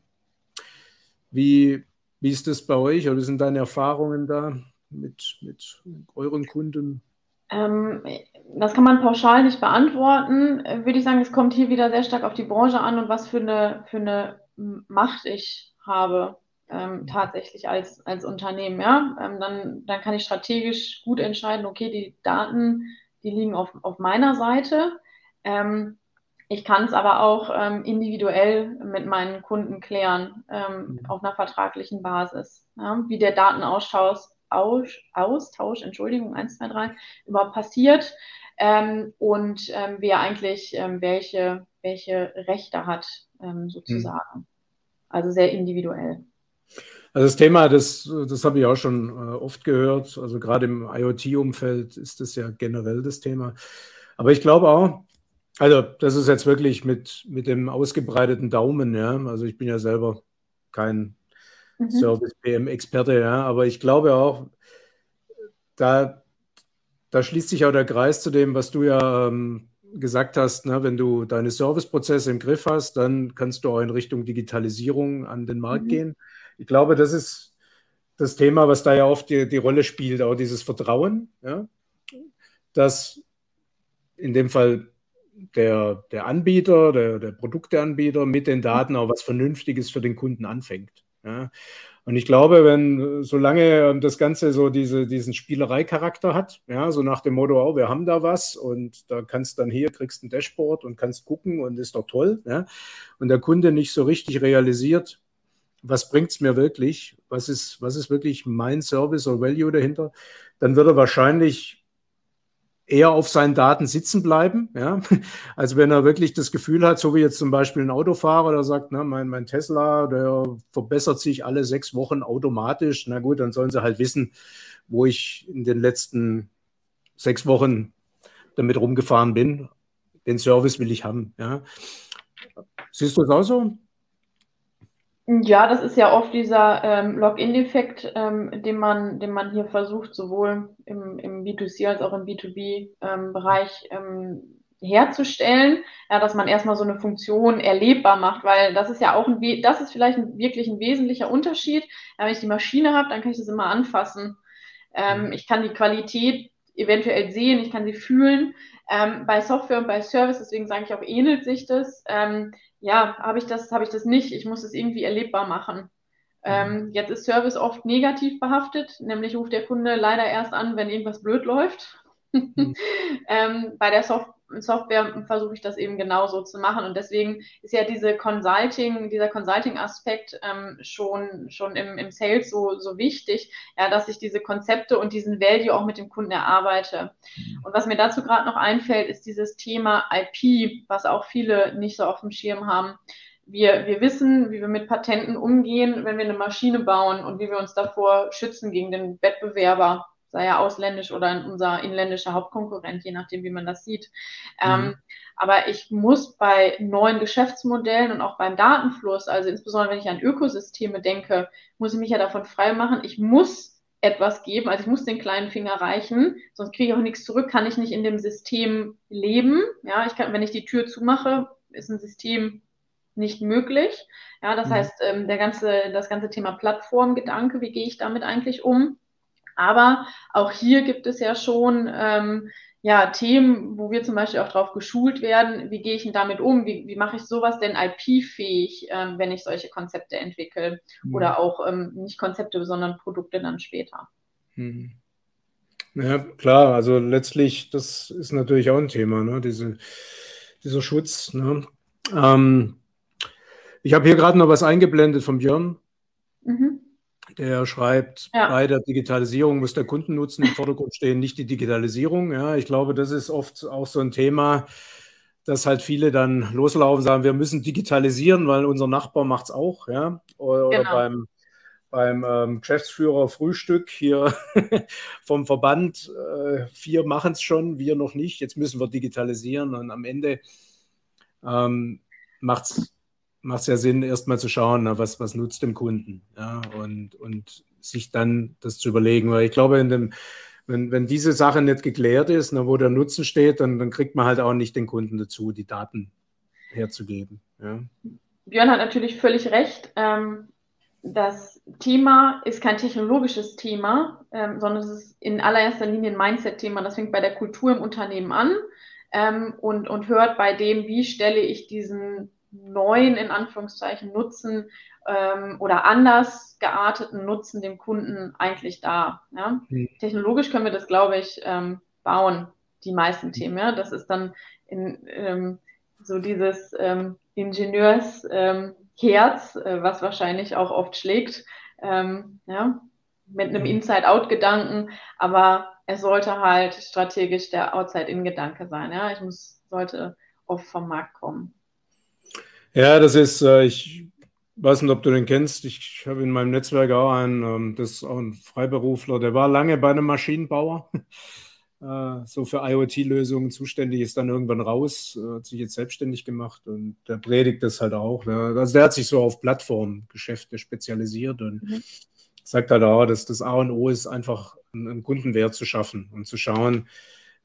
wie, wie ist das bei euch oder wie sind deine Erfahrungen da mit, mit euren Kunden? Ähm, das kann man pauschal nicht beantworten. Äh, würde ich sagen, es kommt hier wieder sehr stark auf die Branche an und was für eine, für eine Macht ich habe ähm, mhm. tatsächlich als, als Unternehmen. Ja? Ähm, dann, dann kann ich strategisch gut entscheiden, okay, die Daten, die liegen auf, auf meiner Seite. Ähm, ich kann es aber auch ähm, individuell mit meinen Kunden klären, ähm, mhm. auf einer vertraglichen Basis, ja? wie der Datenaustausch Austausch, Entschuldigung, 1, 2, 3, überhaupt passiert ähm, und ähm, wer eigentlich ähm, welche, welche Rechte hat, ähm, sozusagen. Hm. Also sehr individuell. Also das Thema, das, das habe ich auch schon äh, oft gehört. Also gerade im IoT-Umfeld ist das ja generell das Thema. Aber ich glaube auch, also das ist jetzt wirklich mit, mit dem ausgebreiteten Daumen, ja. Also ich bin ja selber kein mhm. Service-PM-Experte, ja, aber ich glaube auch, da, da schließt sich auch der Kreis zu dem, was du ja ähm, gesagt hast, ne, wenn du deine Serviceprozesse im Griff hast, dann kannst du auch in Richtung Digitalisierung an den Markt mhm. gehen. Ich glaube, das ist das Thema, was da ja oft die, die Rolle spielt, auch dieses Vertrauen, ja, dass in dem Fall der, der Anbieter, der, der Produkteanbieter mit den Daten auch was Vernünftiges für den Kunden anfängt. Ja. Und ich glaube, wenn, solange das Ganze so diese, diesen Spielereicharakter hat, ja, so nach dem Motto, oh, wir haben da was und da kannst dann hier, kriegst ein Dashboard und kannst gucken und ist doch toll, ja, und der Kunde nicht so richtig realisiert, was bringt es mir wirklich, was ist, was ist wirklich mein Service oder Value dahinter, dann wird er wahrscheinlich eher auf seinen Daten sitzen bleiben. Ja? Also wenn er wirklich das Gefühl hat, so wie jetzt zum Beispiel ein Autofahrer, der sagt, ne, mein, mein Tesla, der verbessert sich alle sechs Wochen automatisch, na gut, dann sollen sie halt wissen, wo ich in den letzten sechs Wochen damit rumgefahren bin. Den Service will ich haben. Ja? Siehst du das auch so? Ja, das ist ja oft dieser ähm, Login-Effekt, ähm, den man, den man hier versucht, sowohl im, im B2C als auch im B2B-Bereich ähm, ähm, herzustellen, ja, dass man erstmal so eine Funktion erlebbar macht, weil das ist ja auch ein, das ist vielleicht ein, wirklich ein wesentlicher Unterschied. Ja, wenn ich die Maschine habe, dann kann ich das immer anfassen. Ähm, mhm. ich kann die Qualität eventuell sehen, ich kann sie fühlen. Ähm, bei Software und bei Service, deswegen sage ich auch, ähnelt sich das. Ähm, ja, habe ich das, habe ich das nicht. Ich muss es irgendwie erlebbar machen. Ähm, mhm. jetzt ist Service oft negativ behaftet, nämlich ruft der Kunde leider erst an, wenn irgendwas blöd läuft. Mhm. ähm, bei der Soft Software versuche ich das eben genauso zu machen. Und deswegen ist ja diese Consulting, dieser Consulting-Aspekt ähm, schon, schon im, im Sales so, so wichtig, ja, dass ich diese Konzepte und diesen Value auch mit dem Kunden erarbeite. Und was mir dazu gerade noch einfällt, ist dieses Thema IP, was auch viele nicht so auf dem Schirm haben. Wir, wir wissen, wie wir mit Patenten umgehen, wenn wir eine Maschine bauen und wie wir uns davor schützen gegen den Wettbewerber sei er ausländisch oder unser inländischer Hauptkonkurrent, je nachdem, wie man das sieht. Mhm. Ähm, aber ich muss bei neuen Geschäftsmodellen und auch beim Datenfluss, also insbesondere wenn ich an Ökosysteme denke, muss ich mich ja davon frei machen. Ich muss etwas geben, also ich muss den kleinen Finger reichen, sonst kriege ich auch nichts zurück, kann ich nicht in dem System leben. Ja, ich kann, wenn ich die Tür zumache, ist ein System nicht möglich. Ja, das mhm. heißt, ähm, der ganze, das ganze Thema Plattformgedanke, wie gehe ich damit eigentlich um? Aber auch hier gibt es ja schon ähm, ja, Themen, wo wir zum Beispiel auch darauf geschult werden, wie gehe ich denn damit um, wie, wie mache ich sowas denn IP-fähig, ähm, wenn ich solche Konzepte entwickle mhm. oder auch ähm, nicht Konzepte, sondern Produkte dann später. Mhm. Ja, klar, also letztlich, das ist natürlich auch ein Thema, ne? Diese, dieser Schutz. Ne? Ähm, ich habe hier gerade noch was eingeblendet von Björn. Mhm. Der schreibt, ja. bei der Digitalisierung muss der Kundennutzen im Vordergrund stehen, nicht die Digitalisierung. Ja, ich glaube, das ist oft auch so ein Thema, dass halt viele dann loslaufen, sagen, wir müssen digitalisieren, weil unser Nachbar macht es auch. Ja? Oder, genau. beim, beim ähm, Geschäftsführer Frühstück hier vom Verband, äh, vier machen es schon, wir noch nicht. Jetzt müssen wir digitalisieren und am Ende ähm, macht es macht es ja Sinn, erstmal zu schauen, na, was, was nutzt dem Kunden ja, und, und sich dann das zu überlegen. Weil ich glaube, in dem, wenn, wenn diese Sache nicht geklärt ist, na, wo der Nutzen steht, dann, dann kriegt man halt auch nicht den Kunden dazu, die Daten herzugeben. Ja. Björn hat natürlich völlig recht. Ähm, das Thema ist kein technologisches Thema, ähm, sondern es ist in allererster Linie ein Mindset-Thema. Das fängt bei der Kultur im Unternehmen an ähm, und, und hört bei dem, wie stelle ich diesen neuen, in Anführungszeichen, Nutzen ähm, oder anders gearteten Nutzen dem Kunden eigentlich da. Ja? Mhm. Technologisch können wir das, glaube ich, ähm, bauen, die meisten mhm. Themen. Ja? Das ist dann in, ähm, so dieses ähm, Ingenieursherz, ähm, äh, was wahrscheinlich auch oft schlägt, ähm, ja? mit einem mhm. Inside-Out-Gedanken, aber es sollte halt strategisch der Outside-In-Gedanke sein. Ja? Ich muss, sollte oft vom Markt kommen. Ja, das ist, äh, ich weiß nicht, ob du den kennst. Ich habe in meinem Netzwerk auch einen, ähm, das ist auch ein Freiberufler, der war lange bei einem Maschinenbauer, äh, so für IoT-Lösungen zuständig, ist dann irgendwann raus, äh, hat sich jetzt selbstständig gemacht und der predigt das halt auch. Ne? Also der hat sich so auf Plattformgeschäfte spezialisiert und mhm. sagt halt auch, dass das A und O ist, einfach einen Kundenwert zu schaffen und zu schauen,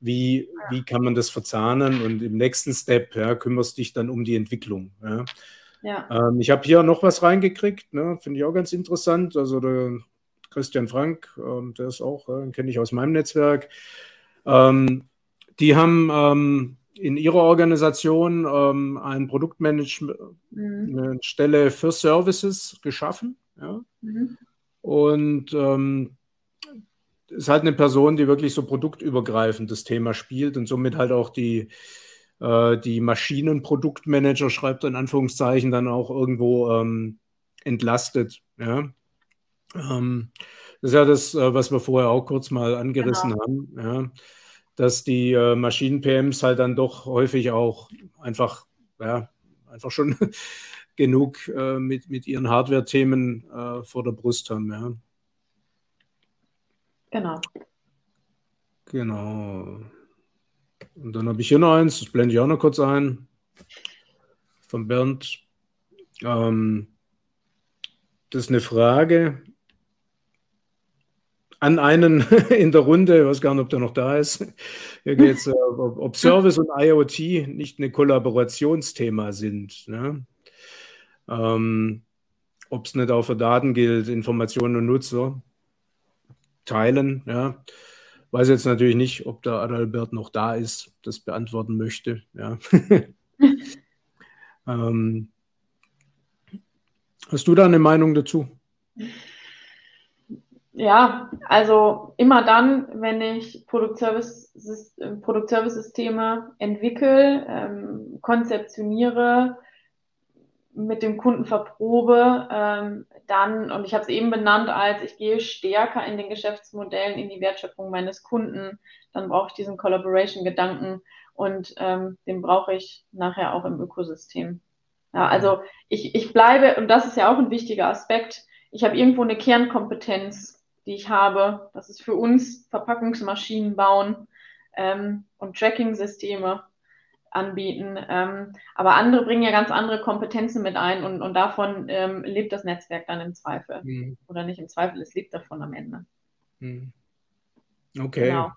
wie, wie kann man das verzahnen und im nächsten Step ja, kümmerst dich dann um die Entwicklung. Ja. ja. Ähm, ich habe hier noch was reingekriegt, ne, finde ich auch ganz interessant. Also der Christian Frank, ähm, der ist auch, äh, kenne ich aus meinem Netzwerk. Ähm, die haben ähm, in ihrer Organisation ähm, ein Produktmanagement, mhm. eine Stelle für Services geschaffen. Ja. Mhm. Und ähm, ist halt eine Person, die wirklich so produktübergreifend das Thema spielt und somit halt auch die, äh, die Maschinenproduktmanager, schreibt in Anführungszeichen, dann auch irgendwo ähm, entlastet. Ja? Ähm, das ist ja das, äh, was wir vorher auch kurz mal angerissen genau. haben, ja? dass die äh, Maschinen-PMs halt dann doch häufig auch einfach, ja, einfach schon genug äh, mit, mit ihren Hardware-Themen äh, vor der Brust haben. Ja? Genau. Genau. Und dann habe ich hier noch eins, das blende ich auch noch kurz ein. Von Bernd. Ähm, das ist eine Frage an einen in der Runde, ich weiß gar nicht, ob der noch da ist. Hier geht es, äh, ob Service und IoT nicht ein Kollaborationsthema sind. Ne? Ähm, ob es nicht auch für Daten gilt, Informationen und Nutzer teilen. Ja. Weiß jetzt natürlich nicht, ob der Adalbert noch da ist, das beantworten möchte. Ja. ähm, hast du da eine Meinung dazu? Ja, also immer dann, wenn ich Produktservice-Systeme entwickle, ähm, konzeptioniere, mit dem Kunden verprobe, ähm, dann, und ich habe es eben benannt, als ich gehe stärker in den Geschäftsmodellen, in die Wertschöpfung meines Kunden, dann brauche ich diesen Collaboration-Gedanken und ähm, den brauche ich nachher auch im Ökosystem. Ja, also ich, ich bleibe, und das ist ja auch ein wichtiger Aspekt, ich habe irgendwo eine Kernkompetenz, die ich habe. Das ist für uns Verpackungsmaschinen bauen ähm, und Tracking-Systeme anbieten. Ähm, aber andere bringen ja ganz andere Kompetenzen mit ein und, und davon ähm, lebt das Netzwerk dann im Zweifel. Mhm. Oder nicht im Zweifel, es lebt davon am Ende. Mhm. Okay. Genau.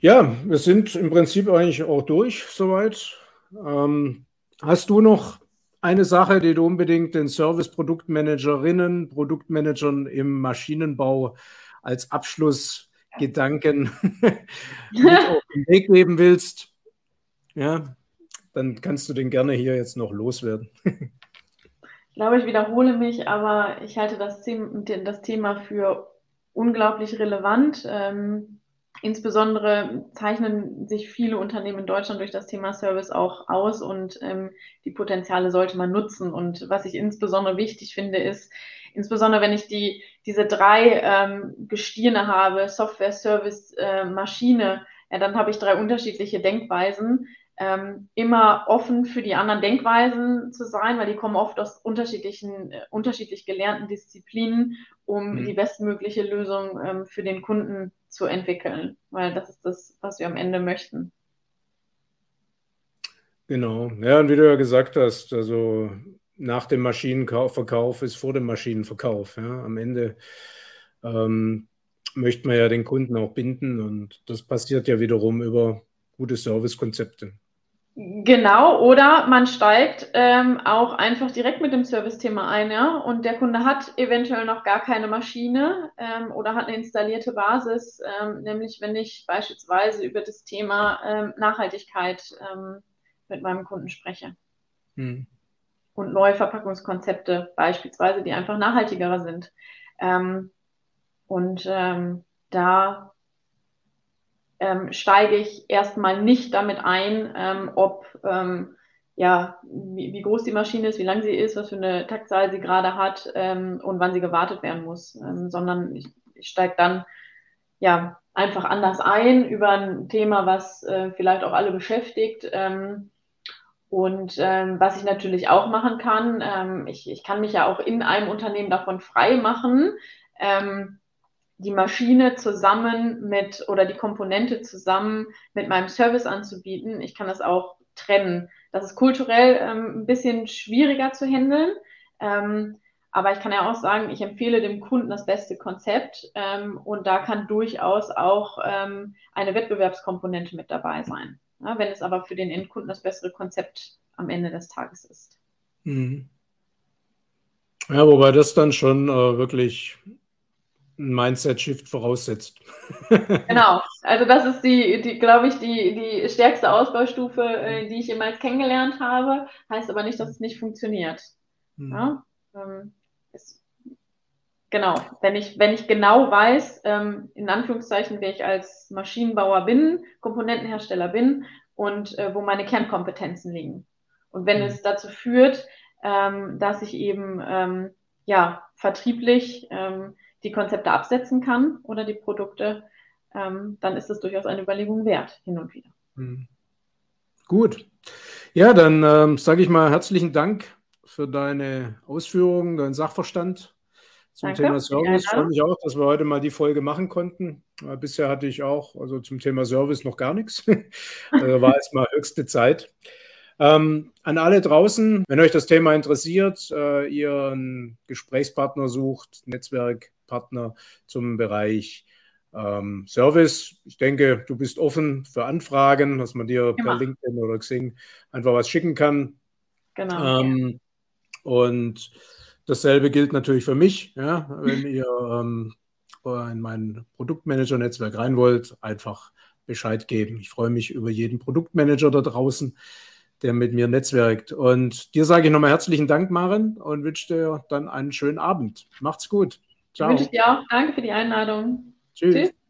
Ja, wir sind im Prinzip eigentlich auch durch soweit. Ähm, hast du noch eine Sache, die du unbedingt den Service-Produktmanagerinnen, Produktmanagern im Maschinenbau als Abschlussgedanken mit auf den Weg geben willst, ja, dann kannst du den gerne hier jetzt noch loswerden. Ich glaube, ich wiederhole mich, aber ich halte das, das Thema für unglaublich relevant. Ähm, insbesondere zeichnen sich viele Unternehmen in Deutschland durch das Thema Service auch aus und ähm, die Potenziale sollte man nutzen. Und was ich insbesondere wichtig finde, ist, insbesondere wenn ich die, diese drei ähm, Gestirne habe, Software, Service, äh, Maschine, ja, dann habe ich drei unterschiedliche Denkweisen ähm, immer offen für die anderen Denkweisen zu sein, weil die kommen oft aus unterschiedlichen, äh, unterschiedlich gelernten Disziplinen, um mhm. die bestmögliche Lösung ähm, für den Kunden zu entwickeln, weil das ist das, was wir am Ende möchten. Genau, ja, und wie du ja gesagt hast, also nach dem Maschinenverkauf ist vor dem Maschinenverkauf. Ja. Am Ende ähm, möchte man ja den Kunden auch binden und das passiert ja wiederum über gute Servicekonzepte. Genau, oder man steigt ähm, auch einfach direkt mit dem Service-Thema ein, ja, und der Kunde hat eventuell noch gar keine Maschine ähm, oder hat eine installierte Basis, ähm, nämlich wenn ich beispielsweise über das Thema ähm, Nachhaltigkeit ähm, mit meinem Kunden spreche. Hm. Und neue Verpackungskonzepte beispielsweise, die einfach nachhaltiger sind. Ähm, und da ähm, steige ich erstmal nicht damit ein, ähm, ob ähm, ja, wie, wie, groß die Maschine ist, wie lang sie ist, was für eine Taktzahl sie gerade hat ähm, und wann sie gewartet werden muss, ähm, sondern ich, ich steige dann ja einfach anders ein über ein Thema, was äh, vielleicht auch alle beschäftigt. Und ähm, was ich natürlich auch machen kann, ähm, ich, ich kann mich ja auch in einem Unternehmen davon frei machen, ähm, die Maschine zusammen mit oder die Komponente zusammen mit meinem Service anzubieten. Ich kann das auch trennen. Das ist kulturell ähm, ein bisschen schwieriger zu handeln. Ähm, aber ich kann ja auch sagen, ich empfehle dem Kunden das beste Konzept ähm, und da kann durchaus auch ähm, eine Wettbewerbskomponente mit dabei sein. Ja, wenn es aber für den Endkunden das bessere Konzept am Ende des Tages ist. Mhm. Ja, wobei das dann schon äh, wirklich ein Mindset-Shift voraussetzt. genau, also das ist die, die glaube ich, die, die stärkste Ausbaustufe, äh, die ich jemals kennengelernt habe. Heißt aber nicht, dass es nicht funktioniert. Hm. Ja? Ähm, ist, genau, wenn ich, wenn ich genau weiß, ähm, in Anführungszeichen, wer ich als Maschinenbauer bin, Komponentenhersteller bin und äh, wo meine Kernkompetenzen liegen. Und wenn hm. es dazu führt, ähm, dass ich eben ähm, ja vertrieblich ähm, die Konzepte absetzen kann oder die Produkte, ähm, dann ist es durchaus eine Überlegung wert, hin und wieder. Mhm. Gut. Ja, dann ähm, sage ich mal herzlichen Dank für deine Ausführungen, deinen Sachverstand zum Danke. Thema Service. Ich freue mich auch, dass wir heute mal die Folge machen konnten. Bisher hatte ich auch also zum Thema Service noch gar nichts. also war jetzt mal höchste Zeit. Ähm, an alle draußen, wenn euch das Thema interessiert, äh, ihr einen Gesprächspartner sucht, Netzwerk Partner zum Bereich ähm, Service. Ich denke, du bist offen für Anfragen, dass man dir Immer. per LinkedIn oder Xing einfach was schicken kann. Genau. Ähm, und dasselbe gilt natürlich für mich. Ja, wenn ihr ähm, in mein Produktmanager-Netzwerk rein wollt, einfach Bescheid geben. Ich freue mich über jeden Produktmanager da draußen, der mit mir netzwerkt. Und dir sage ich nochmal herzlichen Dank, Maren, und wünsche dir dann einen schönen Abend. Macht's gut. Ciao. Wünsche ich dir auch. Danke für die Einladung. Tschüss. Tschüss.